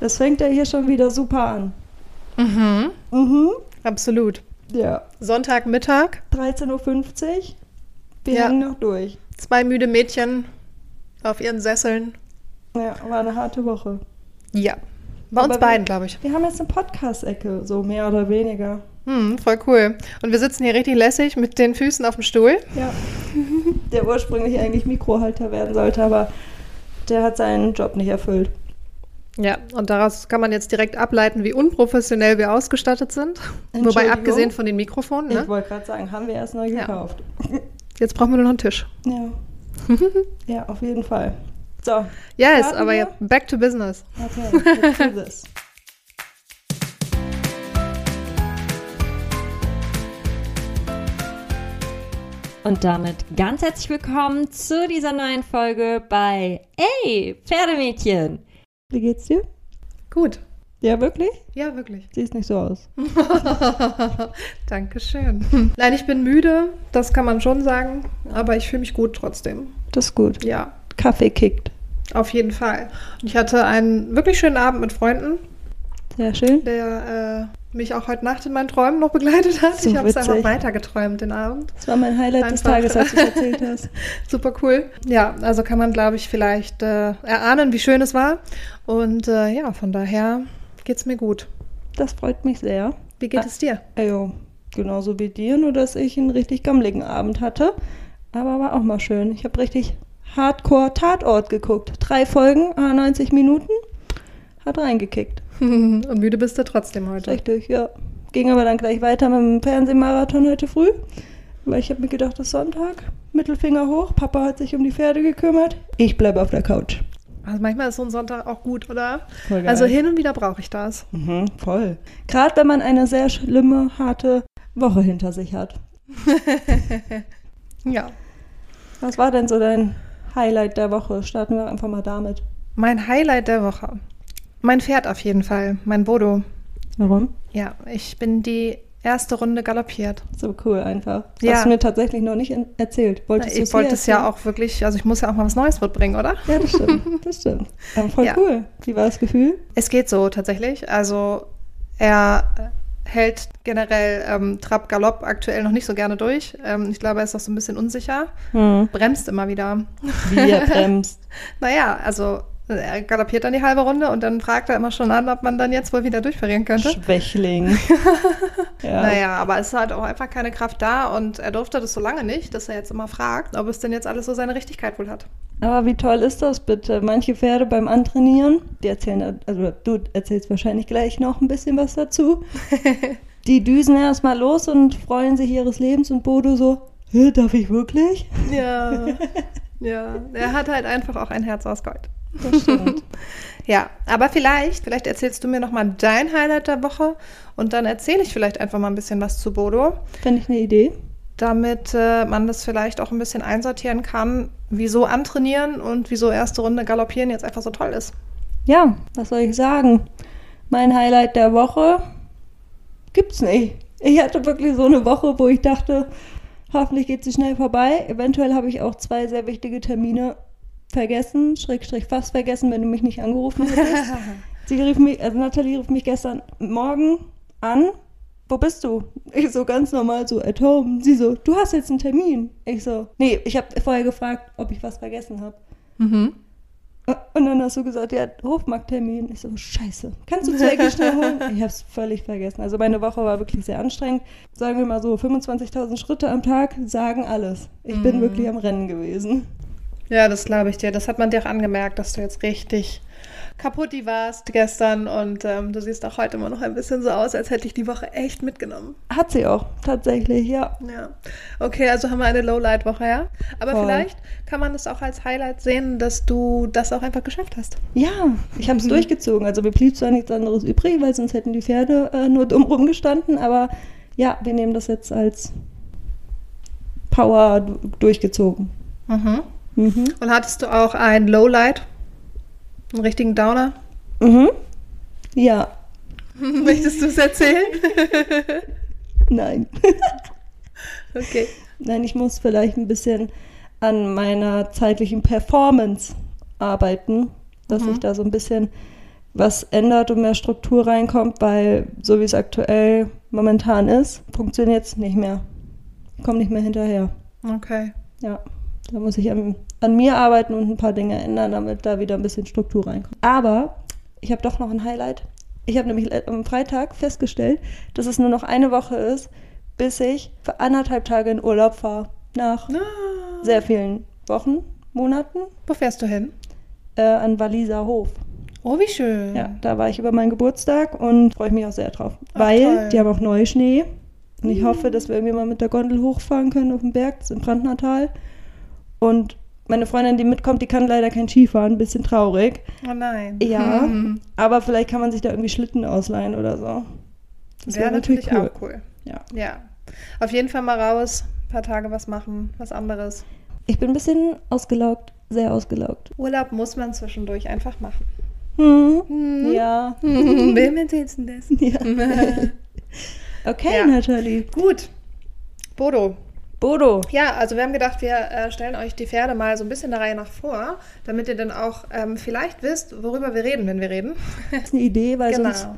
Das fängt ja hier schon wieder super an. Mhm. Mhm. Absolut. Ja. Sonntagmittag, 13.50 Uhr. Wir Ja. hängen noch durch. zwei müde Mädchen auf ihren Sesseln. Ja, war eine harte Woche. Ja. Bei uns Aber wir- beiden, glaube ich. Wir haben jetzt eine Podcast-Ecke, so mehr oder weniger. Hm, voll cool. Und wir sitzen hier richtig lässig mit den Füßen auf dem Stuhl. Ja. der ursprünglich eigentlich Mikrohalter werden sollte, aber der hat seinen Job nicht erfüllt. Ja, und daraus kann man jetzt direkt ableiten, wie unprofessionell wir ausgestattet sind. Wobei, abgesehen von den Mikrofonen, Ich ne? wollte gerade sagen, haben wir erst neu Ja. gekauft. jetzt brauchen wir nur noch einen Tisch. Ja. ja, auf jeden Fall. So, Yes, aber wir? jetzt back to business. okay, let's do this. Und damit ganz herzlich willkommen zu dieser neuen Folge bei Ey, Pferdemädchen. Wie geht's dir? Gut. Ja, wirklich? Ja, wirklich. Siehst nicht so aus. Dankeschön. Nein, ich bin müde, das kann man schon sagen, aber ich fühle mich gut trotzdem. Das ist gut. Ja, Kaffee kickt. auf jeden Fall. Und ich hatte einen wirklich schönen Abend mit Freunden, Sehr schön. der äh, mich auch heute Nacht in meinen Träumen noch begleitet hat. So ich habe es einfach witzig. weitergeträumt den Abend. Das war mein Highlight des Einfach. Tages, als du es erzählt hast. Super cool. Ja, also kann man, glaube ich, vielleicht äh, erahnen, wie schön es war. Und äh, ja, von daher geht's mir gut. Das freut mich sehr. Wie geht Ah. es dir? Also, genauso wie dir, nur dass ich einen richtig gammeligen Abend hatte. Aber war auch mal schön. Ich habe richtig Hardcore-Tatort geguckt. Drei Folgen, ah, 90 Minuten. Hat reingekickt. Und müde bist du trotzdem heute. Richtig, ja. Ging aber dann gleich weiter mit dem Fernsehmarathon heute früh. Weil ich habe mir gedacht, es ist Sonntag. Mittelfinger hoch. Papa hat sich um die Pferde gekümmert. Ich bleibe auf der Couch. Also manchmal ist so ein Sonntag auch gut, oder? Also hin und wieder brauche ich das. Mhm, voll. Gerade wenn man eine sehr schlimme, harte Woche hinter sich hat. Ja. Was war denn so dein Highlight der Woche? Starten wir einfach mal damit. Mein Highlight der Woche. Mein Pferd auf jeden Fall, mein Bodo. Warum? Ja, ich bin die erste Runde galoppiert. So cool einfach. Das Ja. hast du mir tatsächlich noch nicht erzählt. Wolltest du ich wollte es ja auch wirklich, also ich muss ja auch mal was Neues mitbringen, oder? Ja, das stimmt. Das stimmt. Aber voll Ja. cool. Wie war das Gefühl? Es geht so tatsächlich. Also er hält generell ähm, Trab Galopp aktuell noch nicht so gerne durch. Ähm, ich glaube, er ist auch so ein bisschen unsicher. Hm. Bremst immer wieder. Wie er bremst. Naja, also er galoppiert dann die halbe Runde und dann fragt er immer schon an, ob man dann jetzt wohl wieder durchverlieren könnte. Schwächling. ja. Naja, aber es ist halt auch einfach keine Kraft da und er durfte das so lange nicht, dass er jetzt immer fragt, ob es denn jetzt alles so seine Richtigkeit wohl hat. Aber wie toll ist das bitte? Manche Pferde beim Antrainieren, die erzählen, also du erzählst wahrscheinlich gleich noch ein bisschen was dazu. Die düsen erstmal los und freuen sich ihres Lebens und Bodo so, "Hä, darf ich wirklich? Ja, ja, er hat halt einfach auch ein Herz aus Gold. Das stimmt. Ja, aber vielleicht, vielleicht erzählst du mir noch mal dein Highlight der Woche und dann erzähle ich vielleicht einfach mal ein bisschen was zu Bodo, Fände ich eine Idee. damit äh, man das vielleicht auch ein bisschen einsortieren kann, wieso antrainieren und wieso erste Runde galoppieren jetzt einfach so toll ist. Ja, was soll ich sagen? Mein Highlight der Woche gibt's nicht. Ich hatte wirklich so eine Woche, wo ich dachte, hoffentlich geht sie schnell vorbei. Eventuell habe ich auch zwei sehr wichtige Termine vergessen, Schrägstrich fast vergessen, wenn du mich nicht angerufen hättest. sie rief mich, also Nathalie rief mich gestern Morgen an. Wo bist du? Ich so ganz normal so at home. Sie so, du hast jetzt einen Termin. Ich so, nee, ich habe vorher gefragt, ob ich was vergessen habe. Mhm. Und dann hast du gesagt, ja, Hofmarkttermin. Ich so, scheiße. Kannst du Zwecke schnell holen? Ich hab's völlig vergessen. Also meine Woche war wirklich sehr anstrengend. Sagen wir mal so, 25.000 Schritte am Tag sagen alles. Ich bin wirklich am Rennen gewesen. Ja, das glaube ich dir. Das hat man dir auch angemerkt, dass du jetzt richtig kaputt warst gestern und ähm, du siehst auch heute immer noch ein bisschen so aus, als hätte ich die Woche echt mitgenommen. Hat sie auch, tatsächlich, ja. Ja. Okay, also haben wir eine Lowlight-Woche, ja? Aber Voll. vielleicht kann man das auch als Highlight sehen, dass du das auch einfach geschafft hast. Ja, ich habe es durchgezogen. Also mir blieb zwar nichts anderes übrig, weil sonst hätten die Pferde äh, nur dumm rumgestanden. Aber ja, wir nehmen das jetzt als Power du- durchgezogen. Mhm. Mhm. Und hattest du auch ein Lowlight? Einen richtigen Downer? Mhm. Ja, Möchtest du es erzählen? nein. okay. Nein, ich muss vielleicht ein bisschen an meiner zeitlichen Performance arbeiten, dass Mhm. ich da so ein bisschen was ändert und mehr Struktur reinkommt, weil so wie es aktuell momentan ist, funktioniert es nicht mehr. Kommt nicht mehr hinterher. Okay. Ja, da muss ich an, an mir arbeiten und ein paar Dinge ändern, damit da wieder ein bisschen Struktur reinkommt. Aber ich habe doch noch ein Highlight. Ich habe nämlich am Freitag festgestellt, dass es nur noch eine Woche ist, bis ich für anderthalb Tage in Urlaub fahre. Nach Ah. sehr vielen Wochen, Monaten Wo fährst du hin? äh, an Walliser Hof. Oh, wie schön. Ja, da war ich über meinen Geburtstag und freue mich auch sehr drauf. Ach, weil toll. Die haben auch Neuschnee. Und ich hoffe, dass wir irgendwie mal mit der Gondel hochfahren können auf den Berg, das ist im Brandnertal. Und meine Freundin, die mitkommt, die kann leider kein Skifahren, ein bisschen traurig. Oh nein. Ja, Hm. aber vielleicht kann man sich da irgendwie Schlitten ausleihen oder so. Das Wäre wär natürlich auch cool. Ja. Ja. Auf jeden Fall mal raus, ein paar Tage was machen, was anderes. Ich bin ein bisschen ausgelaugt, sehr ausgelaugt. Urlaub muss man zwischendurch einfach machen. Hm. Hm. Ja. Wer erzählst denn das? ja. Okay, Ja. Nathalie. Gut. Bodo. Bodo. Ja, also wir haben gedacht, wir äh, stellen euch die Pferde mal so ein bisschen der Reihe nach vor, damit ihr dann auch ähm, vielleicht wisst, worüber wir reden, wenn wir reden. Das ist eine Idee, weil genau. sonst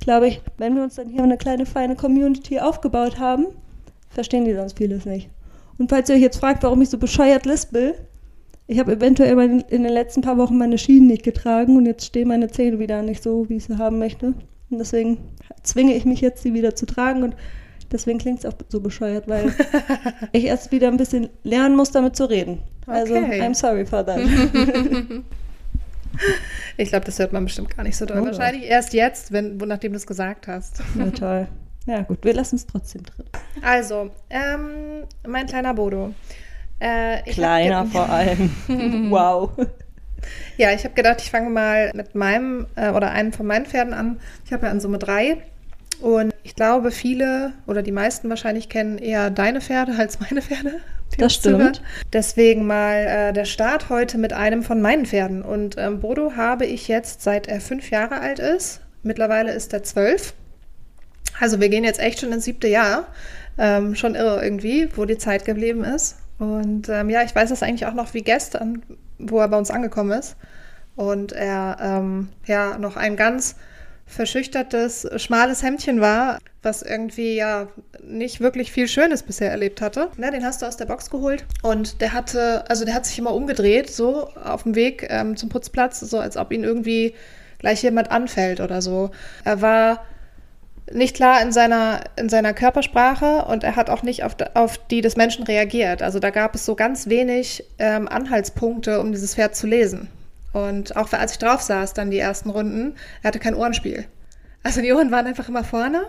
glaube ich, wenn wir uns dann hier eine kleine feine Community aufgebaut haben, verstehen die sonst vieles nicht. Und falls ihr euch jetzt fragt, warum ich so bescheuert lispel, ich habe eventuell in den letzten paar Wochen meine Schienen nicht getragen und jetzt stehen meine Zähne wieder nicht so, wie ich sie haben möchte. Und deswegen zwinge ich mich jetzt, sie wieder zu tragen und deswegen klingt es auch so bescheuert, weil ich erst wieder ein bisschen lernen muss, damit zu reden. Also, Okay. I'm sorry for that. Ich glaube, das hört man bestimmt gar nicht so doll. Oh. Wahrscheinlich erst jetzt, wenn, nachdem du es gesagt hast. Ja, toll. Ja, gut, wir lassen es trotzdem drin. Also, ähm, mein kleiner Bodo. Äh, Kleiner vor allem. wow. Ja, ich habe gedacht, ich fange mal mit meinem äh, oder einem von meinen Pferden an. Ich habe ja in Summe drei. Und ich glaube, viele oder die meisten wahrscheinlich kennen eher deine Pferde als meine Pferde. Das stimmt. Deswegen mal äh, der Start heute mit einem von meinen Pferden. Und ähm, Bodo habe ich jetzt, seit er fünf Jahre alt ist. Mittlerweile ist er zwölf. Also wir gehen jetzt echt schon ins siebte Jahr. Ähm, schon irre irgendwie, wo die Zeit geblieben ist. Und ähm, ja, ich weiß das eigentlich auch noch wie gestern, wo er bei uns angekommen ist. Und er ähm, ja noch ein ganz verschüchtertes, schmales Hemdchen war, was irgendwie ja nicht wirklich viel Schönes bisher erlebt hatte. Ne, den hast du aus der Box geholt und der hatte, also der hat sich immer umgedreht, so auf dem Weg ähm, zum Putzplatz, so als ob ihn irgendwie gleich jemand anfällt oder so. Er war nicht klar in seiner, in seiner Körpersprache und er hat auch nicht auf, auf die des Menschen reagiert. Also da gab es so ganz wenig ähm, Anhaltspunkte, um dieses Pferd zu lesen. Und auch als ich drauf saß, dann die ersten Runden, er hatte kein Ohrenspiel. Also die Ohren waren einfach immer vorne.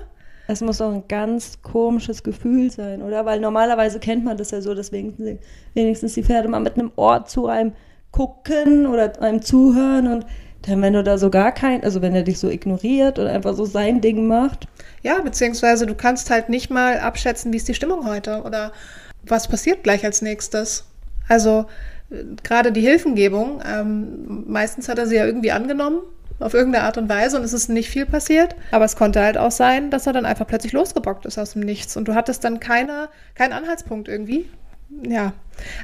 Es muss doch ein ganz komisches Gefühl sein, oder? Weil normalerweise kennt man das ja so, deswegen sie- wenigstens die Pferde mal mit einem Ohr zu einem gucken oder einem zuhören und dann, wenn du da so gar kein, also wenn er dich so ignoriert oder einfach so sein Ding macht, Ja, beziehungsweise du kannst halt nicht mal abschätzen, wie ist die Stimmung heute oder was passiert gleich als nächstes. Also gerade die Hilfengebung, ähm, meistens hat er sie ja irgendwie angenommen, auf irgendeine Art und Weise und es ist nicht viel passiert. Aber es konnte halt auch sein, dass er dann einfach plötzlich losgebockt ist aus dem Nichts und du hattest dann keine, keinen Anhaltspunkt irgendwie. Ja,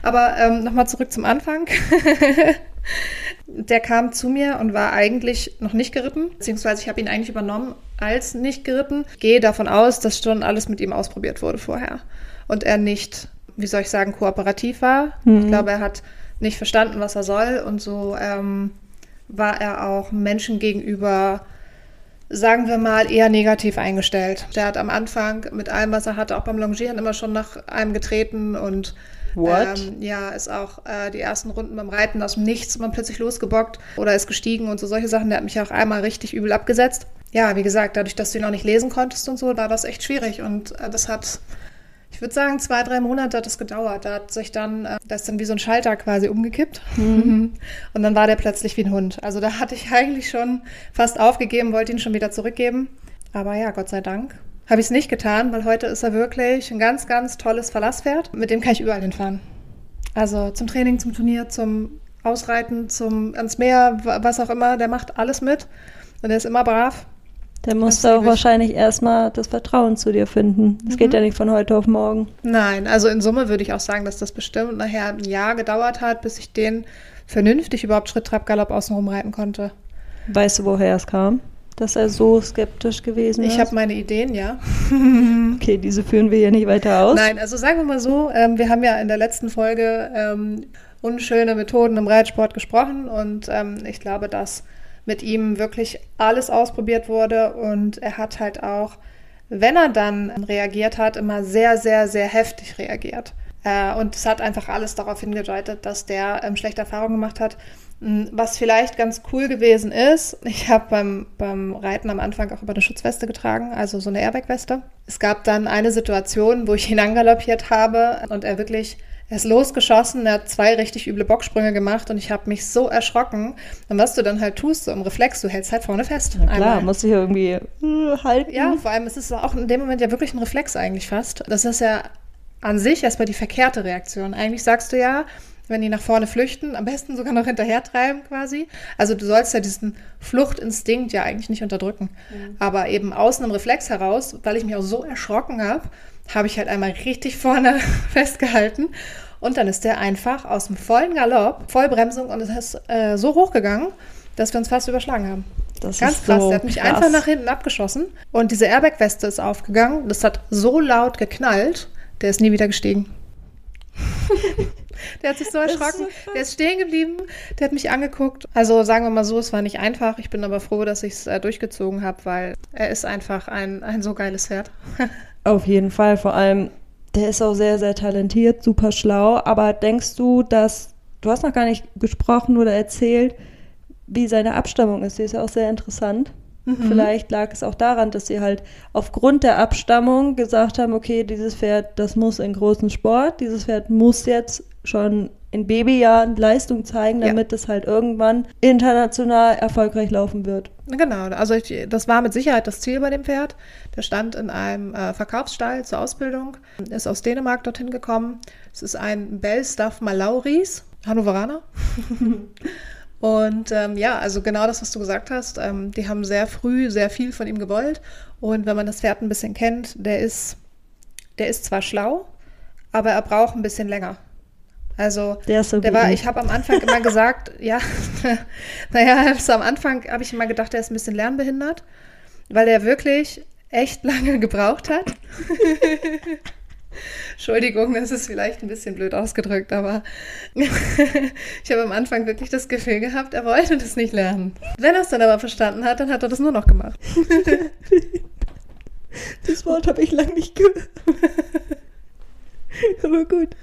aber ähm, nochmal zurück zum Anfang. Der kam zu mir und war eigentlich noch nicht geritten, beziehungsweise ich habe ihn eigentlich übernommen als nicht geritten. Gehe davon aus, dass schon alles mit ihm ausprobiert wurde vorher und er nicht, wie soll ich sagen, kooperativ war. Ich glaube, er hat nicht verstanden, was er soll und so ähm, war er auch Menschen gegenüber, sagen wir mal, eher negativ eingestellt. Der hat am Anfang mit allem, was er hatte, auch beim Longieren immer schon nach einem getreten und What? ähm, ja, ist auch äh, die ersten Runden beim Reiten aus dem Nichts immer plötzlich losgebockt oder ist gestiegen und so solche Sachen. Der hat mich auch einmal richtig übel abgesetzt. Ja, wie gesagt, dadurch, dass du ihn auch nicht lesen konntest und so, war das echt schwierig. Und äh, das hat, ich würde sagen, zwei, drei Monate hat das gedauert. Da hat sich dann, äh, da ist dann wie so ein Schalter quasi umgekippt. Und dann war der plötzlich wie ein Hund. Also da hatte ich eigentlich schon fast aufgegeben, wollte ihn schon wieder zurückgeben. Aber ja, Gott sei Dank habe ich es nicht getan, weil heute ist er wirklich ein ganz, ganz tolles Verlasspferd. Mit dem kann ich überall hinfahren. Also zum Training, zum Turnier, zum Ausreiten, zum ans Meer, wa- was auch immer. Der macht alles mit. Und er ist immer brav. Dann musst Das du auch wahrscheinlich erstmal das Vertrauen zu dir finden. Das geht ja nicht von heute auf morgen. Nein, also in Summe würde ich auch sagen, dass das bestimmt nachher ein Jahr gedauert hat, bis ich den vernünftig überhaupt Schritt, Trab, Galopp außenrum reiten konnte. Weißt du, woher es kam? Dass er so skeptisch gewesen ist? Ich habe meine Ideen, ja. Okay, diese führen wir hier nicht weiter aus. Nein, also sagen wir mal so, ähm, wir haben ja in der letzten Folge ähm, unschöne Methoden im Reitsport gesprochen und ähm, ich glaube, dass mit ihm wirklich alles ausprobiert wurde und er hat halt auch, wenn er dann reagiert hat, immer sehr, sehr, sehr heftig reagiert. Äh, und es hat einfach alles darauf hingedeutet, dass der ähm, schlechte Erfahrungen gemacht hat. Hm, was vielleicht ganz cool gewesen ist, ich habe beim, beim Reiten am Anfang auch über eine Schutzweste getragen, also so eine Airbag-Weste. Es gab dann eine Situation, wo ich ihn angaloppiert habe und er wirklich er ist losgeschossen, er hat zwei richtig üble Bocksprünge gemacht und ich habe mich so erschrocken. Und was du dann halt tust, so im Reflex, du hältst halt vorne fest. Na klar, einmal. musst du hier irgendwie äh, halten. Ja, vor allem ist es auch in dem Moment ja wirklich ein Reflex eigentlich fast. Das ist ja an sich erstmal die verkehrte Reaktion. Eigentlich sagst du ja, wenn die nach vorne flüchten, am besten sogar noch hinterher treiben quasi. Also du sollst ja diesen Fluchtinstinkt ja eigentlich nicht unterdrücken. Mhm. Aber eben aus einem Reflex heraus, weil ich mich auch so erschrocken habe, habe ich halt einmal richtig vorne festgehalten. Und dann ist der einfach aus dem vollen Galopp, Vollbremsung und es ist äh, so hochgegangen, dass wir uns fast überschlagen haben. Das Ganz krass. So der hat mich krass. einfach nach hinten abgeschossen und diese Airbag-Weste ist aufgegangen. Das hat so laut geknallt, der ist nie wieder gestiegen. der hat sich so erschrocken. So der ist stehen geblieben. Der hat mich angeguckt. Also sagen wir mal so, es war nicht einfach. Ich bin aber froh, dass ich es äh, durchgezogen habe, weil er ist einfach ein, ein so geiles Pferd. Auf jeden Fall. Vor allem, der ist auch sehr, sehr talentiert, super schlau. Aber denkst du, dass, du hast noch gar nicht gesprochen oder erzählt, wie seine Abstammung ist? Die ist ja auch sehr interessant. Mhm. Vielleicht lag es auch daran, dass sie halt aufgrund der Abstammung gesagt haben, okay, dieses Pferd, das muss in großen Sport, dieses Pferd muss jetzt schon in Babyjahren Leistung zeigen, damit es halt irgendwann international erfolgreich laufen wird. Genau, also ich, das war mit Sicherheit das Ziel bei dem Pferd. Der stand in einem äh, Verkaufsstall zur Ausbildung, ist aus Dänemark dorthin gekommen. Es ist ein Bellstaff Malauris, Hannoveraner. Und ähm, ja, also genau das, was du gesagt hast. Ähm, die haben sehr früh sehr viel von ihm gewollt. Und wenn man das Pferd ein bisschen kennt, der ist, der ist zwar schlau, aber er braucht ein bisschen länger. Also der, ist so der war, ich habe am Anfang immer gesagt, ja, naja, also am Anfang habe ich immer gedacht, er ist ein bisschen lernbehindert, weil er wirklich echt lange gebraucht hat. Entschuldigung, das ist vielleicht ein bisschen blöd ausgedrückt, aber ich habe am Anfang wirklich das Gefühl gehabt, er wollte das nicht lernen. Wenn er es dann aber verstanden hat, dann hat er das nur noch gemacht. das Wort habe ich lange nicht gehört. Aber gut.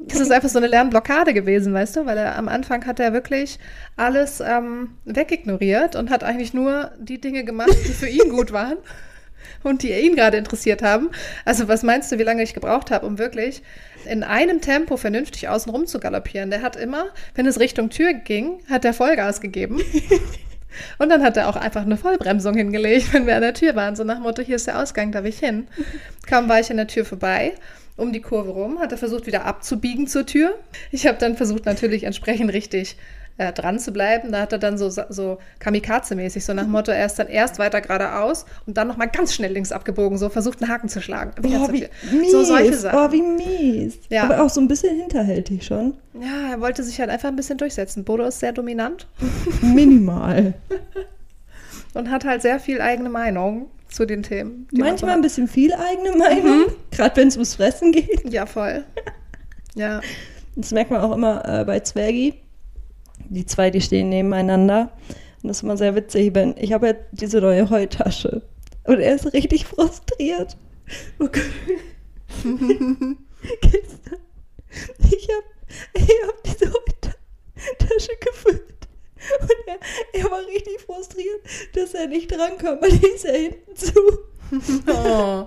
Das ist einfach so eine Lernblockade gewesen, weißt du, weil er am Anfang hat er wirklich alles ähm, wegignoriert und hat eigentlich nur die Dinge gemacht, die für ihn gut waren und die ihn gerade interessiert haben. Also was meinst du, wie lange ich gebraucht habe, um wirklich in einem Tempo vernünftig außen rum zu galoppieren? Der hat immer, wenn es Richtung Tür ging, hat er Vollgas gegeben. Und dann hat er auch einfach eine Vollbremsung hingelegt, wenn wir an der Tür waren. So nach dem Motto, hier ist der Ausgang, da will ich hin. Kaum war ich an der Tür vorbei, um die Kurve rum, hat er versucht, wieder abzubiegen zur Tür. Ich habe dann versucht, natürlich entsprechend richtig äh, dran zu bleiben. Da hat er dann so, so Kamikaze-mäßig, so nach Motto, er ist dann erst weiter geradeaus und dann nochmal ganz schnell links abgebogen, so versucht einen Haken zu schlagen. Boah, wie mies. So solche Sachen. Oh, wie mies. Ja. Aber auch so ein bisschen hinterhältig schon. Ja, er wollte sich halt einfach ein bisschen durchsetzen. Bodo ist sehr dominant. Minimal. und hat halt sehr viel eigene Meinung zu den Themen. Manchmal ein bisschen viel eigene Meinung, mhm. gerade wenn es ums Fressen geht. Ja, voll. Ja. Das merkt man auch immer äh, bei Zwergi die zwei, die stehen nebeneinander. Und das ist immer sehr witzig, wenn ich habe ja diese neue Heutasche und er ist richtig frustriert. Oh Gott. ich habe ich hab diese Heutasche gefüllt. Und er, er, war richtig frustriert, dass er nicht drankommt, weil die ist ja hinten zu. Oh.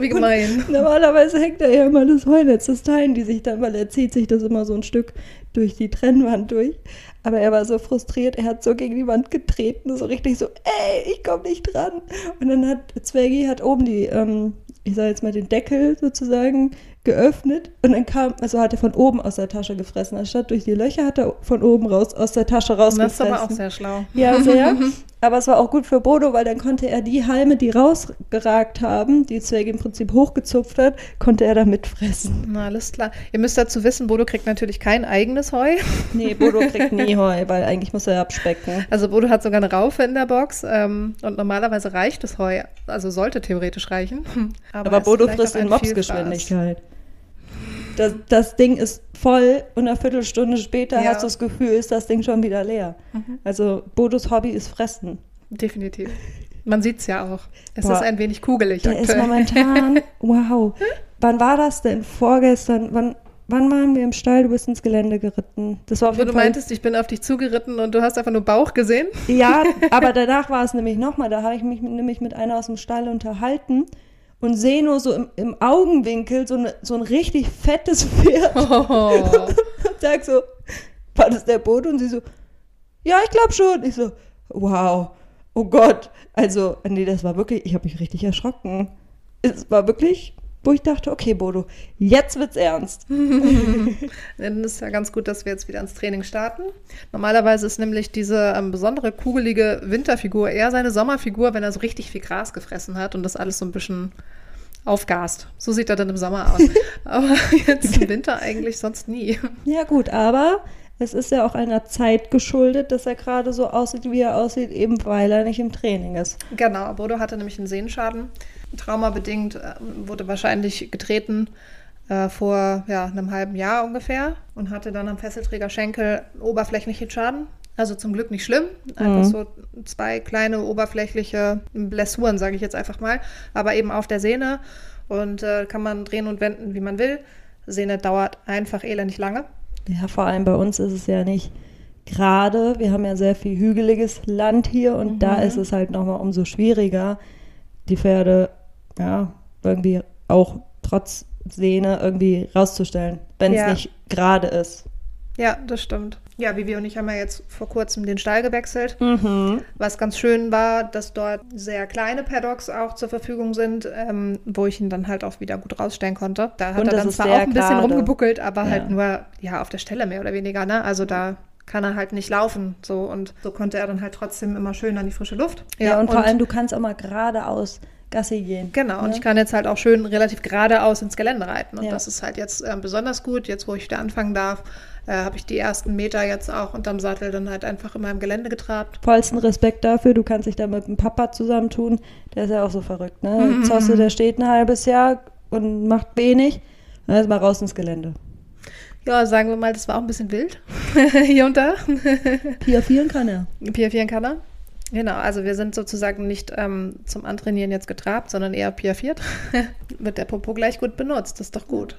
Wie gemein. Und normalerweise hängt da ja immer das Heunetz, das teilen die sich dann, weil er zieht sich das immer so ein Stück durch die Trennwand durch. Aber er war so frustriert, er hat so gegen die Wand getreten, so richtig so, ey, ich komme nicht dran. Und dann hat Zwergi hat oben die, ähm, ich sage jetzt mal den Deckel sozusagen geöffnet und dann kam, also hat er von oben aus der Tasche gefressen. Anstatt durch die Löcher hat er von oben raus aus der Tasche Das ist rausgefressen. aber auch sehr schlau. Ja, sehr. Aber es war auch gut für Bodo, weil dann konnte er die Halme, die rausgeragt haben, die Zwerge im Prinzip hochgezupft hat, konnte er da mitfressen. Na, alles klar. Ihr müsst dazu wissen, Bodo kriegt natürlich kein eigenes Heu. Nee, Bodo kriegt nie Heu, weil eigentlich muss er abspecken. Also Bodo hat sogar eine Raufe in der Box ähm, und normalerweise reicht das Heu, also sollte theoretisch reichen. Aber, ist Bodo frisst in. Mopsgeschwindigkeit. Das, das Ding ist voll und eine Viertelstunde später Ja. hast du das Gefühl, ist das Ding schon wieder leer. Mhm. Also Bodos Hobby ist Fressen. Definitiv. Man sieht es ja auch. Es Boah. ist ein wenig kugelig Der ist momentan, wow. Wann war das denn? Vorgestern? Wann, wann waren wir im Stall? Du bist ins Gelände geritten. Das war auf Wo du Fall meintest, ich bin auf dich zugeritten und du hast einfach nur Bauch gesehen. Ja, aber danach war es nämlich nochmal. Da habe ich mich nämlich mit einer aus dem Stall unterhalten und sehe nur so im, im Augenwinkel so, eine, so ein richtig fettes Pferd Oh. und sag so, war das der Boot? Und sie so, ja, ich glaube schon. Ich so, wow, oh Gott. Also, nee, das war wirklich, ich habe mich richtig erschrocken. Es war wirklich, wo ich dachte, okay, Bodo, jetzt wird's ernst. Dann ist ja ganz gut, dass wir jetzt wieder ins Training starten. Normalerweise ist nämlich diese ähm, besondere kugelige Winterfigur eher seine Sommerfigur, wenn er so richtig viel Gras gefressen hat und das alles so ein bisschen aufgast. So sieht er dann im Sommer aus. Aber jetzt im Winter eigentlich sonst nie. Ja, gut, aber es ist ja auch einer Zeit geschuldet, dass er gerade so aussieht, wie er aussieht, eben weil er nicht im Training ist. Genau, Bodo hatte nämlich einen Sehenschaden. Traumabedingt äh, wurde wahrscheinlich getreten äh, vor ja, einem halben Jahr ungefähr und hatte dann am Fesselträgerschenkel oberflächlichen Schaden. Also zum Glück nicht schlimm. Einfach Mhm. so zwei kleine oberflächliche Blessuren, sage ich jetzt einfach mal. Aber eben auf der Sehne. Und äh, kann man drehen und wenden, wie man will. Sehne dauert einfach elendig lange. Ja, vor allem bei uns ist es ja nicht gerade. Wir haben ja sehr viel hügeliges Land hier und da ist es halt nochmal umso schwieriger, die Pferde ja irgendwie auch trotz Sehne irgendwie rauszustellen, wenn es Ja. nicht gerade ist. Ja, das stimmt. Ja, Vivi und ich haben ja jetzt vor kurzem den Stall gewechselt. Mhm. Was ganz schön war, dass dort sehr kleine Paddocks auch zur Verfügung sind, ähm, wo ich ihn dann halt auch wieder gut rausstellen konnte. Da hat Und er dann zwar auch ein bisschen rumgebuckelt, aber Ja. halt nur ja auf der Stelle mehr oder weniger. Ne? Also da kann er halt nicht laufen. So und so konnte er dann halt trotzdem immer schön an die frische Luft. Ja, und, vor allem du kannst auch mal geradeaus Gassi gehen. Genau, und ne? ich kann jetzt halt auch schön relativ geradeaus ins Gelände reiten. Und Ja. das ist halt jetzt ähm, besonders gut. Jetzt, wo ich wieder anfangen darf, äh, habe ich die ersten Meter jetzt auch unterm Sattel dann halt einfach in meinem Gelände getrabt. Vollsten Respekt dafür. Du kannst dich da mit dem Papa zusammentun. Der ist ja auch so verrückt, ne? Zosse, der steht ein halbes Jahr und macht wenig. Dann ist mal raus ins Gelände. Ja, sagen wir mal, das war auch ein bisschen wild hier und da. Piafieren kann er. Piafieren kann er. Genau, also wir sind sozusagen nicht ähm, zum Antrainieren jetzt getrabt, sondern eher piafiert. Wird der Popo gleich gut benutzt, das ist doch gut.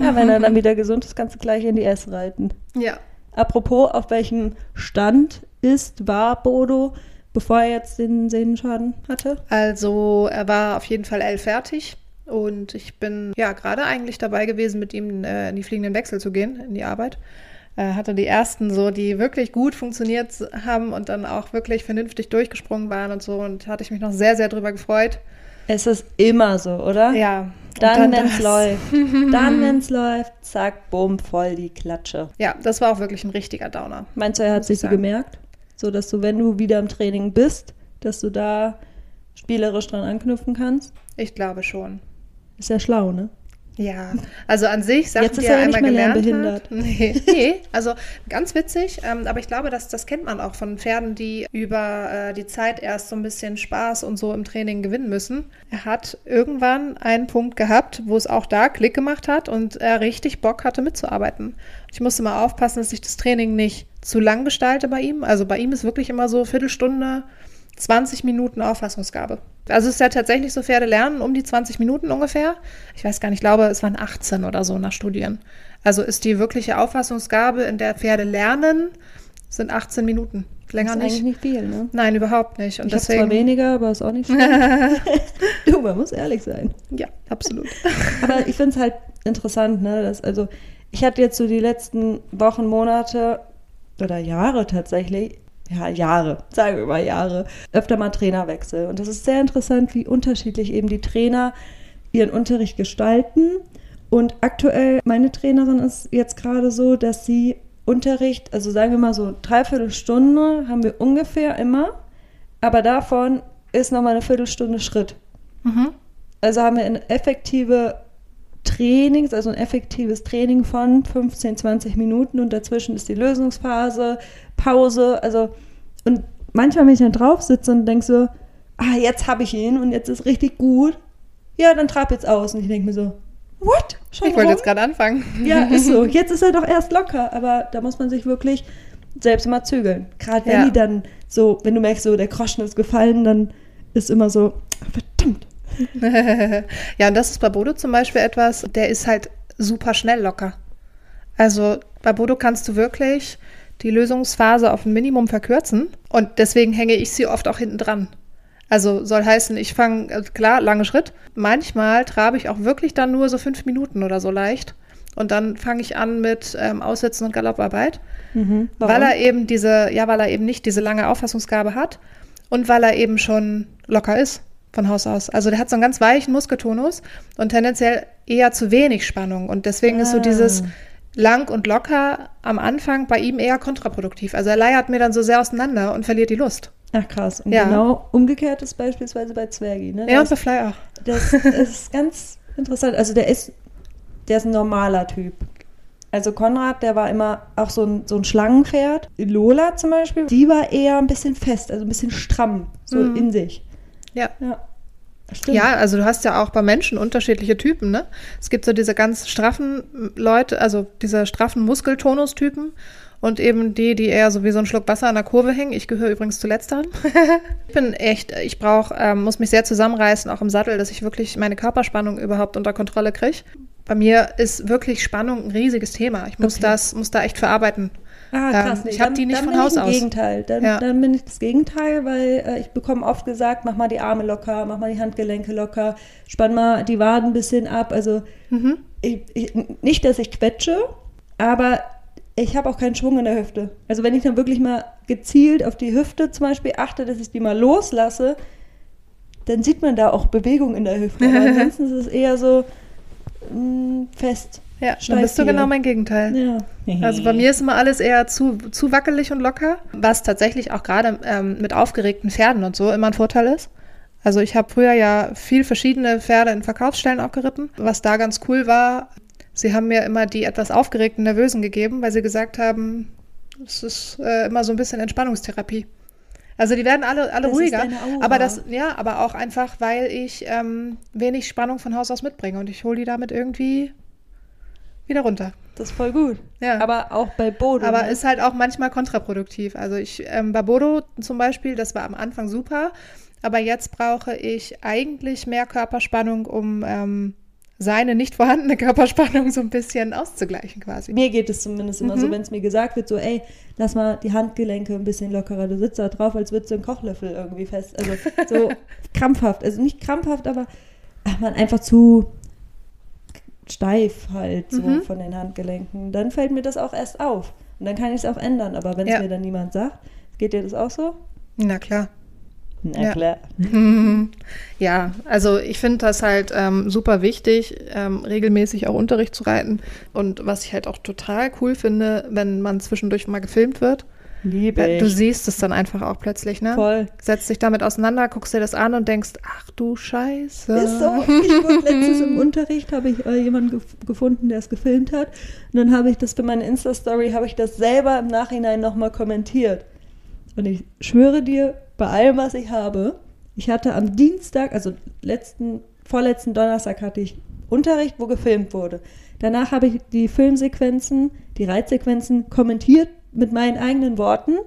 Ja, wenn er dann wieder gesund ist, kannst du gleich in die S reiten. Ja, Apropos, auf welchem Stand ist, war Bodo, bevor er jetzt den Sehnenschaden hatte? also er war auf jeden Fall L fertig und ich bin ja gerade eigentlich dabei gewesen, mit ihm äh, in die fliegenden Wechsel zu gehen, in die Arbeit. Äh, hatte die ersten so, die wirklich gut funktioniert haben und dann auch wirklich vernünftig durchgesprungen waren und so und hatte ich mich noch sehr, sehr drüber gefreut. Es ist immer so, oder? Ja. und Dann, wenn es läuft. Dann, wenn es läuft, zack, bumm, voll die Klatsche. Ja, das war auch wirklich ein richtiger Downer. Meinst du, er hat sich sagen. gemerkt? So, dass du, wenn du wieder im Training bist, dass du da spielerisch dran anknüpfen kannst? Ich glaube schon. Ist ja schlau, ne? Ja, also an sich, Sachen, Jetzt ist die er ja einmal gelernt hat. Nee, nee, also ganz witzig, ähm, aber ich glaube, dass, das kennt man auch von Pferden, die über äh, die Zeit erst so ein bisschen Spaß und so im Training gewinnen müssen. Er hat irgendwann einen Punkt gehabt, wo es auch da Klick gemacht hat und er richtig Bock hatte mitzuarbeiten. Ich musste mal aufpassen, dass ich das Training nicht zu lang gestalte bei ihm. Also bei ihm ist wirklich immer so Viertelstunde, 20 Minuten Auffassungsgabe. Also es ist ja tatsächlich so, Pferde lernen um die 20 Minuten ungefähr. Ich weiß gar nicht, ich glaube, es waren 18 oder so nach Studien. Also ist die wirkliche Auffassungsgabe, in der Pferde lernen, sind 18 Minuten. Länger ist nicht. eigentlich nicht viel, ne? Nein, überhaupt nicht. Und ich habe zwar deswegen, weniger, aber ist auch nicht schlimm. du, man muss ehrlich sein. ja, absolut. Aber ich finde es halt interessant, ne? Dass, also, ich hatte jetzt so die letzten Wochen, Monate oder Jahre tatsächlich, ja, Jahre, sagen wir mal Jahre, öfter mal Trainerwechsel. Und das ist sehr interessant, wie unterschiedlich eben die Trainer ihren Unterricht gestalten Und aktuell, meine Trainerin ist jetzt gerade so, dass sie Unterricht, also sagen wir mal so dreiviertel Stunde haben wir ungefähr immer, aber davon ist nochmal eine Viertelstunde Schritt. Mhm. Also haben wir eine effektive Trainings, also ein effektives Training von 15, 20 Minuten und dazwischen ist die Lösungsphase, Pause, also und manchmal, wenn ich dann drauf sitze und denke so, ah, jetzt habe ich ihn und jetzt ist richtig gut, ja, dann trab jetzt aus und ich denke mir so, what? Schon Ich wollte jetzt gerade anfangen. Ja, ist so. Jetzt ist er doch erst locker, aber da muss man sich wirklich selbst immer zügeln. Gerade wenn Ja. die dann so, wenn du merkst, so der Groschen ist gefallen, dann ist immer so, verdammt. ja, und das ist bei Bodo zum Beispiel etwas, der ist halt super schnell locker. Also bei Bodo kannst du wirklich die Lösungsphase auf ein Minimum verkürzen und deswegen hänge ich sie oft auch hinten dran. Also soll heißen, ich fange, also klar, lange Schritt. Manchmal trabe ich auch wirklich dann nur so fünf Minuten oder so leicht. Und dann fange ich an mit ähm, Aussetzen und Galopparbeit. Warum? Weil er eben diese, ja, weil er eben nicht diese lange Auffassungsgabe hat und weil er eben schon locker ist von Haus aus. Also der hat so einen ganz weichen Muskeltonus und tendenziell eher zu wenig Spannung. Und deswegen ist so Ah. dieses lang und locker am Anfang bei ihm eher kontraproduktiv. Also er leiert mir dann so sehr auseinander und verliert die Lust. Ach krass. Und Ja. genau umgekehrt ist beispielsweise bei Zwergi. Ne? Ja, und das, bei Fly auch. das, das ist ganz interessant. Also der ist, der ist ein normaler Typ. Also Konrad, der war immer auch so ein, so ein Schlangenpferd. Lola zum Beispiel, die war eher ein bisschen fest, also ein bisschen stramm, so Mhm. in sich. Ja. Ja. Stimmt. Ja, also du hast ja auch bei Menschen unterschiedliche Typen, ne? Es gibt so diese ganz straffen Leute, also diese straffen Muskeltonus-Typen und eben die, die eher so wie so ein Schluck Wasser an der Kurve hängen. Ich gehöre übrigens zu letzteren. ich bin echt, ich brauche, ähm, muss mich sehr zusammenreißen, auch im Sattel, dass ich wirklich meine Körperspannung überhaupt unter Kontrolle kriege. Bei mir ist wirklich Spannung ein riesiges Thema. Ich muss Okay. das, muss da echt verarbeiten. Ah, Ähm, krass. ich hab dann- die nicht von Haus ich aus. Gegenteil. Dann, Ja. dann bin ich das Gegenteil, weil äh, ich bekomme oft gesagt, mach mal die Arme locker, mach mal die Handgelenke locker, spann mal die Waden ein bisschen ab. Also Mhm. ich, ich, nicht, dass ich quetsche, aber ich habe auch keinen Schwung in der Hüfte. Also wenn ich dann wirklich mal gezielt auf die Hüfte zum Beispiel achte, dass ich die mal loslasse, dann sieht man da auch Bewegung in der Hüfte. Aber ansonsten ist es eher so mh, fest. Ja, dann bist du genau mein Gegenteil. Ja. Also bei mir ist immer alles eher zu, zu wackelig und locker, was tatsächlich auch gerade ähm, mit aufgeregten Pferden und so immer ein Vorteil ist. Also ich habe früher ja viel verschiedene Pferde in Verkaufsstellen auch geritten. Was da ganz cool war, sie haben mir immer die etwas aufgeregten Nervösen gegeben, weil sie gesagt haben, es ist äh, immer so ein bisschen Entspannungstherapie. Also die werden alle, alle Das ist ruhiger. Aber das, ja, aber auch einfach, weil ich ähm, wenig Spannung von Haus aus mitbringe und ich hole die damit irgendwie wieder runter. Das ist voll gut. Ja. Aber auch bei Bodo. Aber ne? ist halt auch manchmal kontraproduktiv. Also ich, ähm, bei Bodo zum Beispiel, das war am Anfang super, aber jetzt brauche ich eigentlich mehr Körperspannung, um ähm, seine nicht vorhandene Körperspannung so ein bisschen auszugleichen quasi. Mir geht es zumindest immer Mhm. so, wenn es mir gesagt wird, so, ey, lass mal die Handgelenke ein bisschen lockerer. Du sitzt da drauf, als würdest du einen Kochlöffel irgendwie fest. Also so krampfhaft. Also nicht krampfhaft, aber ach man, einfach zu steif halt so Mhm. von den Handgelenken. Dann fällt mir das auch erst auf. Und dann kann ich es auch ändern. Aber wenn es Ja. mir dann niemand sagt, geht dir das auch so? Na klar. Na Ja. klar. Ja, also ich finde das halt ähm, super wichtig, ähm, regelmäßig auch Unterricht zu reiten. Und was ich halt auch total cool finde, wenn man zwischendurch mal gefilmt wird. Liebe du siehst es dann einfach auch plötzlich, ne? Voll. Setzt dich damit auseinander, guckst dir das an und denkst, ach du Scheiße. Ist so. Ich wurde letztens im Unterricht, habe ich äh, jemanden gef gefunden, der es gefilmt hat. Und dann habe ich das für meine Insta-Story, habe ich das selber im Nachhinein nochmal kommentiert. Und ich schwöre dir, bei allem, was ich habe, ich hatte am Dienstag, also letzten, vorletzten Donnerstag hatte ich Unterricht, wo gefilmt wurde. Danach habe ich die Filmsequenzen, die Reitsequenzen kommentiert mit meinen eigenen Worten.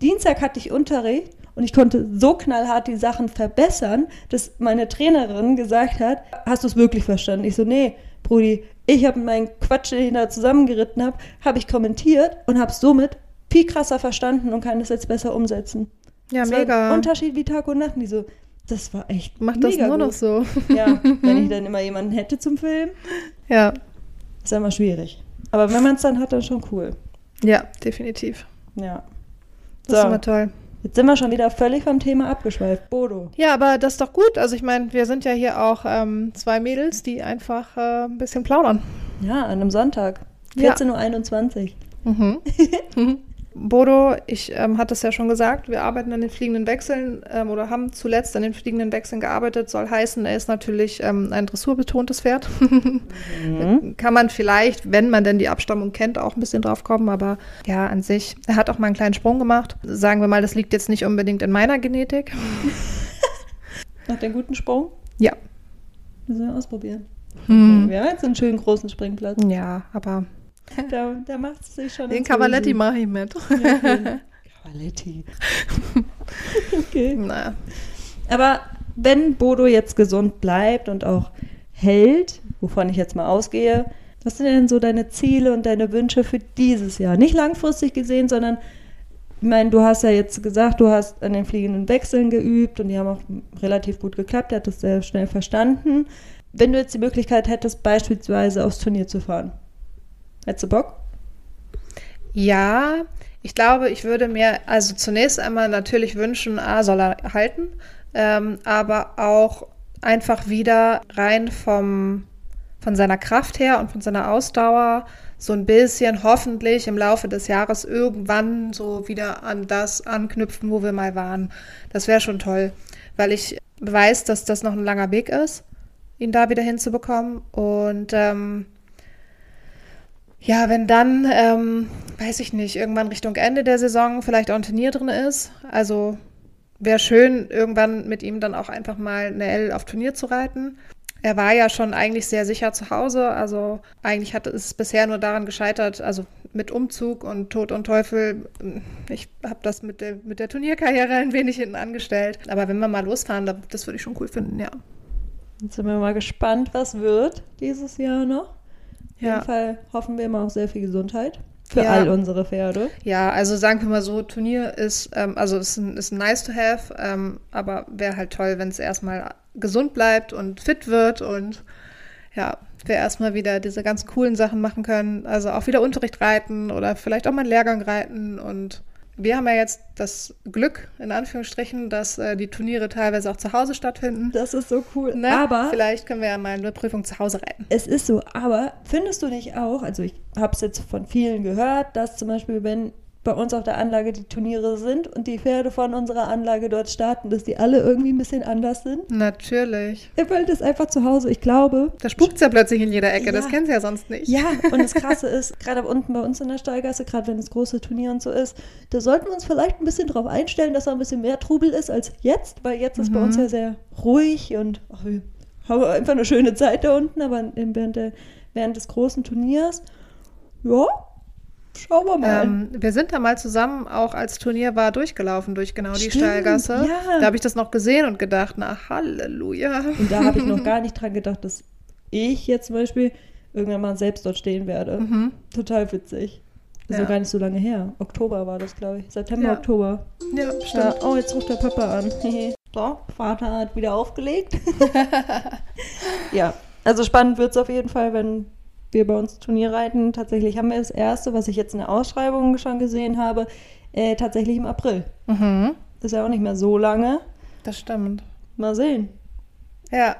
Dienstag hatte ich Unterricht und ich konnte so knallhart die Sachen verbessern, dass meine Trainerin gesagt hat, hast du es wirklich verstanden? Ich so, nee, Brudi, ich habe meinen Quatsch, den ich da zusammengeritten habe, habe ich kommentiert und habe es somit viel krasser verstanden und kann das jetzt besser umsetzen. Ja, Das mega. Unterschied wie Tag und Nacht. Und die so, das war echt Mach das nur gut. noch so. Ja, wenn ich dann immer jemanden hätte zum Filmen, Ja, ist ja immer schwierig. Aber wenn man es dann hat, dann schon cool. Ja, definitiv. Ja. Das ist So. immer toll. Jetzt sind wir schon wieder völlig vom Thema abgeschweift. Bodo. Ja, aber das ist doch gut. Also ich meine, wir sind ja hier auch ähm, zwei Mädels, die einfach äh, ein bisschen plaudern. Ja, an einem Sonntag. Ja. 14.21 Uhr. Mhm. Bodo, ich ähm, hatte es ja schon gesagt, wir arbeiten an den fliegenden Wechseln ähm, oder haben zuletzt an den fliegenden Wechseln gearbeitet. Soll heißen, er ist natürlich ähm, ein dressurbetontes Pferd. Mhm. Kann man vielleicht, wenn man denn die Abstammung kennt, auch ein bisschen drauf kommen. Aber ja, an sich, er hat auch mal einen kleinen Sprung gemacht. Sagen wir mal, das liegt jetzt nicht unbedingt in meiner Genetik. Nach dem guten Sprung. Ja. Müssen wir ausprobieren. Hm. Wir haben jetzt einen schönen großen Springplatz. Ja, aber Da, da macht es sich schon. den Cavaletti mache ich mit. Ja, okay. Cavaletti. okay. Na, Aber wenn Bodo jetzt gesund bleibt und auch hält, wovon ich jetzt mal ausgehe, was sind denn so deine Ziele und deine Wünsche für dieses Jahr? Nicht langfristig gesehen, sondern ich meine, du hast ja jetzt gesagt, du hast an den fliegenden Wechseln geübt und die haben auch relativ gut geklappt, er hat das sehr schnell verstanden. Wenn du jetzt die Möglichkeit hättest, beispielsweise aufs Turnier zu fahren, hättest du Bock? Ja, ich glaube, ich würde mir also zunächst einmal natürlich wünschen, A, soll er halten, ähm, aber auch einfach wieder rein vom, von seiner Kraft her und von seiner Ausdauer so ein bisschen hoffentlich im Laufe des Jahres irgendwann so wieder an das anknüpfen, wo wir mal waren. Das wäre schon toll, weil ich weiß, dass das noch ein langer Weg ist, ihn da wieder hinzubekommen und ähm, ja, wenn dann, ähm, weiß ich nicht, irgendwann Richtung Ende der Saison vielleicht auch ein Turnier drin ist. Also wäre schön, irgendwann mit ihm dann auch einfach mal eine L auf Turnier zu reiten. Er war ja schon eigentlich sehr sicher zu Hause. Also eigentlich hat es bisher nur daran gescheitert, also mit Umzug und Tod und Teufel. Ich habe das mit der, mit der Turnierkarriere ein wenig hinten angestellt. Aber wenn wir mal losfahren, da- das würde ich schon cool finden, ja. Jetzt sind wir mal gespannt, was wird dieses Jahr noch. Auf Ja. jeden Fall hoffen wir immer auf sehr viel Gesundheit für Ja. all unsere Pferde. Ja, also sagen wir mal so, Turnier ist, ähm, also ist ein, ist nice to have, ähm, aber wäre halt toll, wenn es erstmal gesund bleibt und fit wird und ja, wir erstmal wieder diese ganz coolen Sachen machen können. Also auch wieder Unterricht reiten oder vielleicht auch mal einen Lehrgang reiten und wir haben ja jetzt das Glück, in Anführungsstrichen, dass äh, die Turniere teilweise auch zu Hause stattfinden. Das ist so cool. Ne? Aber vielleicht können wir ja mal eine Prüfung zu Hause reiten. es ist so, aber findest du nicht auch, also ich habe es jetzt von vielen gehört, dass zum Beispiel, wenn bei uns auf der Anlage die Turniere sind und die Pferde von unserer Anlage dort starten, dass die alle irgendwie ein bisschen anders sind? Natürlich. Weil das einfach zu Hause, ich glaube, Da spukt ja plötzlich in jeder Ecke, das Ja. kennst du ja sonst nicht. Ja, und das Krasse ist, gerade unten bei uns in der Stallgasse, gerade wenn es große Turnier und so ist, da sollten wir uns vielleicht ein bisschen darauf einstellen, dass da ein bisschen mehr Trubel ist als jetzt, weil jetzt ist bei uns ja sehr ruhig und ach, wir haben einfach eine schöne Zeit da unten, aber während, der, während des großen Turniers, ja, schauen wir mal. Ähm, wir sind da mal zusammen auch als Turnier war durchgelaufen durch genau die Stimmt, Steilgasse. ja. Da habe ich das noch gesehen und gedacht, na Halleluja. und da habe ich noch gar nicht dran gedacht, dass ich jetzt zum Beispiel irgendwann mal selbst dort stehen werde. Mhm. Total witzig. Ist Ja. auch gar nicht so lange her. Oktober war das, glaube ich. September, Ja. Oktober. Ja, Ja, stimmt. oh, jetzt ruft der Papa an. so, Vater hat wieder aufgelegt. ja, also spannend wird es auf jeden Fall, wenn wir bei uns Turnier reiten. Tatsächlich haben wir das erste, was ich jetzt in der Ausschreibung schon gesehen habe, äh, tatsächlich im April. Mhm. Ist ja auch nicht mehr so lange. Das stimmt. Mal sehen. Ja.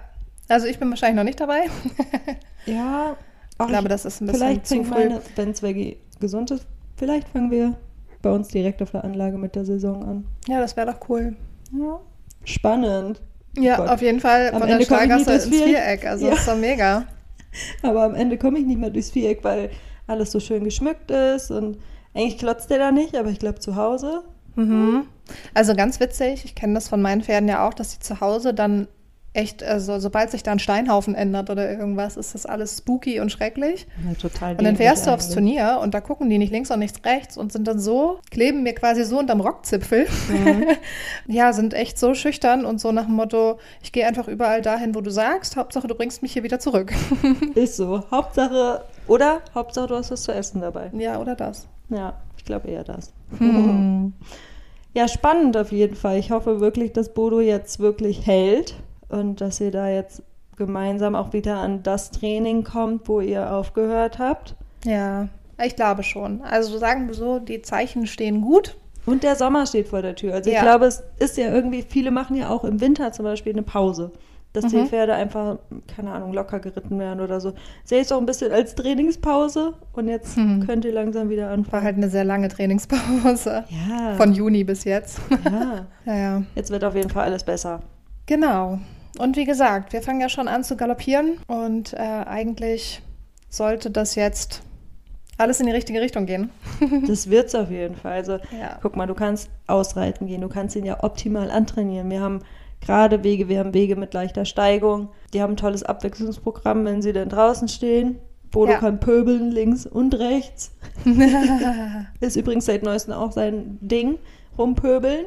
Also ich bin wahrscheinlich noch nicht dabei. Ja, Ich glaube, das ist ein bisschen vielleicht zu früh. wenn Zweggy gesund ist, vielleicht fangen wir bei uns direkt auf der Anlage mit der Saison an. Ja, das wäre doch cool. Ja. Spannend. Ja, Gott. auf jeden Fall Am von der Ende Steilgasse durchs ins Viereck. Also Ja. das ist doch mega. Aber am Ende komme ich nicht mehr durchs Viereck, weil alles so schön geschmückt ist und eigentlich klotzt der da nicht, aber ich glaube zu Hause. Mhm. Also ganz witzig, ich kenne das von meinen Pferden ja auch, dass sie zu Hause dann echt, also sobald sich da ein Steinhaufen ändert oder irgendwas, ist das alles spooky und schrecklich. Ja, total. Und dann fährst du aufs Turnier und da gucken die nicht links und nicht rechts und sind dann so, kleben mir quasi so unterm Rockzipfel. Mhm. ja, sind echt so schüchtern und so nach dem Motto, ich gehe einfach überall dahin, wo du sagst, Hauptsache du bringst mich hier wieder zurück. Ist so. Hauptsache, oder Hauptsache du hast was zu essen dabei. ja, oder das. Ja, ich glaube eher das. Hm. Ja, spannend auf jeden Fall. Ich hoffe wirklich, dass Bodo jetzt wirklich hält und dass ihr da jetzt gemeinsam auch wieder an das Training kommt, wo ihr aufgehört habt. Ja, ich glaube schon. Also sagen wir so, die Zeichen stehen gut. Und der Sommer steht vor der Tür. Also ich Ja. glaube, es ist ja irgendwie, viele machen ja auch im Winter zum Beispiel eine Pause. Dass die Mhm. Pferde einfach, keine Ahnung, locker geritten werden oder so. Sehe ich es auch ein bisschen als Trainingspause und jetzt Mhm. könnt ihr langsam wieder War anfangen. halt eine sehr lange Trainingspause. Ja. Von Juni bis jetzt. ja. ja, ja. Jetzt wird auf jeden Fall alles besser. Genau. Und wie gesagt, wir fangen ja schon an zu galoppieren und äh, eigentlich sollte das jetzt alles in die richtige Richtung gehen. Das wird's auf jeden Fall. Also Ja. guck mal, du kannst ausreiten gehen, du kannst ihn ja optimal antrainieren. Wir haben gerade Wege, wir haben Wege mit leichter Steigung. Die haben ein tolles Abwechslungsprogramm, wenn sie dann draußen stehen. Bodo Ja. kann pöbeln links und rechts. Ist übrigens seit neuestem auch sein Ding, rumpöbeln.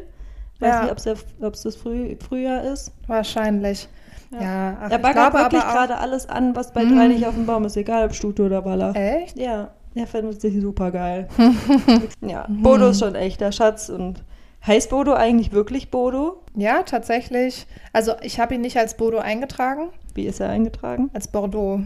Weiß Ja. nicht, der- ob's das Früh, Frühjahr ist. Wahrscheinlich. Ja, Ja. ach, er baggert wirklich gerade alles an, was bei drei nicht auf dem Baum ist, egal ob Stute oder Baller. Echt? Ja, er findet sich super geil. ja, Bodo ist schon echter Schatz und heißt Bodo eigentlich wirklich Bodo? Ja, tatsächlich. Also ich habe ihn nicht als Bodo eingetragen, Wie ist er eingetragen? als Bordeaux.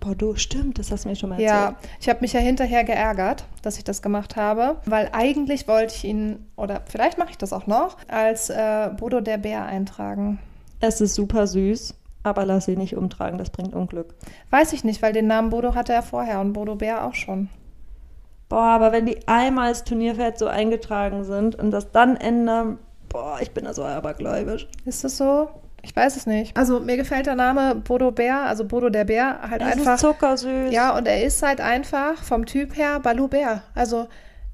Bordeaux, stimmt, das hast du mir schon mal Ja, erzählt. ich habe mich ja hinterher geärgert, dass ich das gemacht habe, weil eigentlich wollte ich ihn, oder vielleicht mache ich das auch noch, als äh, Bodo der Bär eintragen. Es ist super süß, aber lass ihn nicht umtragen, das bringt Unglück. Weiß ich nicht, weil den Namen Bodo hatte er vorher und Bodo Bär auch schon. Boah, aber wenn die einmal als Turnierpferd so eingetragen sind und das dann ändern, boah, ich bin da so abergläubisch. Ist das so? Ich weiß es nicht. Also mir gefällt der Name Bodo Bär, also Bodo der Bär, halt Es einfach. ist zuckersüß. Ja, und er ist halt einfach vom Typ her Balu Bär. Also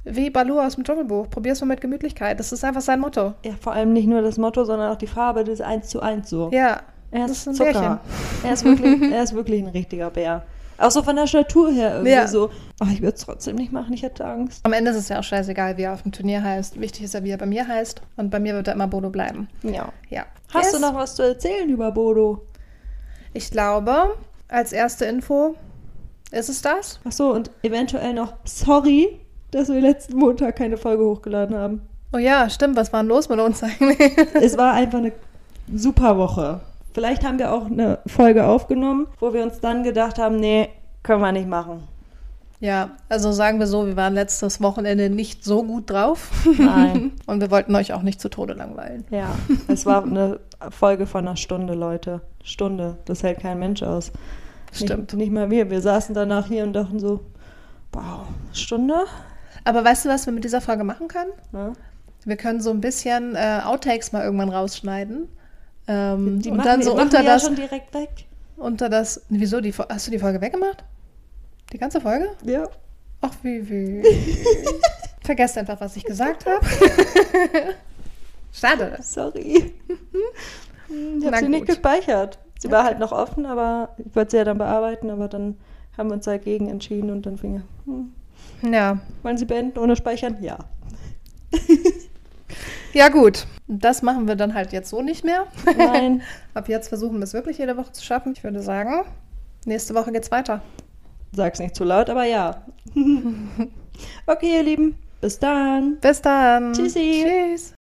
wie Balu aus dem Dschungelbuch. Probier's mal mit Gemütlichkeit. Das ist einfach sein Motto. ja, vor allem nicht nur das Motto, sondern auch die Farbe, das ist eins zu eins so. Ja. Er das ist ist ein Zucker. Bärchen. Er ist, wirklich, er ist wirklich ein richtiger Bär. Auch so von der Statur her irgendwie Ja. so. Oh, ich würde es trotzdem nicht machen, ich hätte Angst. Am Ende ist es ja auch scheißegal, wie er auf dem Turnier heißt. Wichtig ist ja, wie er bei mir heißt. Und bei mir wird er immer Bodo bleiben. Ja. Ja. Hast Yes. du noch was zu erzählen über Bodo? Ich glaube, als erste Info ist es das. Ach so, und eventuell noch sorry, dass wir letzten Montag keine Folge hochgeladen haben. Oh ja, stimmt. Was war denn los mit uns eigentlich? es war einfach eine super Woche. Vielleicht haben wir auch eine Folge aufgenommen, wo wir uns dann gedacht haben, nee, können wir nicht machen. ja, also sagen wir so, wir waren letztes Wochenende nicht so gut drauf. Nein. Und wir wollten euch auch nicht zu Tode langweilen. Ja, es war eine Folge von einer Stunde, Leute. Stunde, das hält kein Mensch aus. Stimmt. Nicht, nicht mal wir. Wir saßen danach hier und dachten so, wow, Stunde? Aber weißt du, was wir mit dieser Folge machen können? Ne? Wir können so ein bisschen äh, Outtakes mal irgendwann rausschneiden. Ähm, Die und dann wir- so unter wir ja das, schon direkt weg. unter das. Wieso? Die, hast du die Folge weggemacht? Die ganze Folge? Ja. Ach, wie, wie. Vergesst einfach, was ich gesagt habe. Schade. Sorry. Ich habe sie nicht gut. gespeichert. Sie war halt noch offen, aber ich wollte sie ja dann bearbeiten, aber dann haben wir uns dagegen entschieden und dann fing er, hm, Ja. wollen Sie beenden ohne Speichern? Ja. Ja, gut. Das machen wir dann halt jetzt so nicht mehr. Nein. Ab jetzt versuchen wir es wirklich jede Woche zu schaffen. Ich würde sagen, nächste Woche geht's weiter. Sag's nicht zu laut, aber ja. okay, ihr Lieben. Bis dann. Bis dann. Tschüssi. Tschüss.